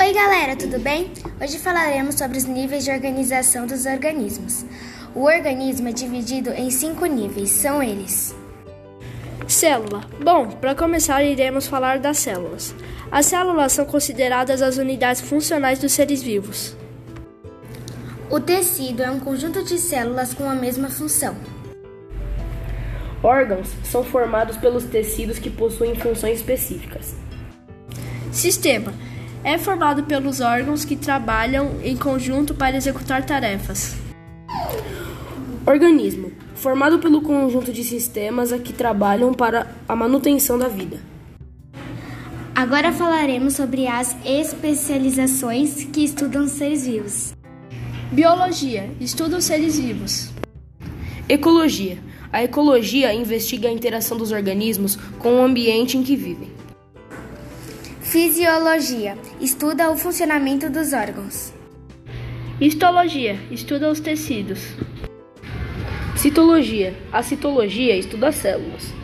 aí galera, tudo bem? Hoje falaremos sobre os níveis de organização dos organismos. O organismo é dividido em cinco níveis, são eles: Célula. Bom, para começar, iremos falar das células. As células são consideradas as unidades funcionais dos seres vivos. O tecido é um conjunto de células com a mesma função. Órgãos são formados pelos tecidos que possuem funções específicas. Sistema é formado pelos órgãos que trabalham em conjunto para executar tarefas. Organismo formado pelo conjunto de sistemas que trabalham para a manutenção da vida. Agora falaremos sobre as especializações que estudam seres vivos. Biologia estuda os seres vivos. Ecologia a ecologia investiga a interação dos organismos com o ambiente em que vivem. Fisiologia estuda o funcionamento dos órgãos. Histologia estuda os tecidos. Citologia a citologia estuda as células.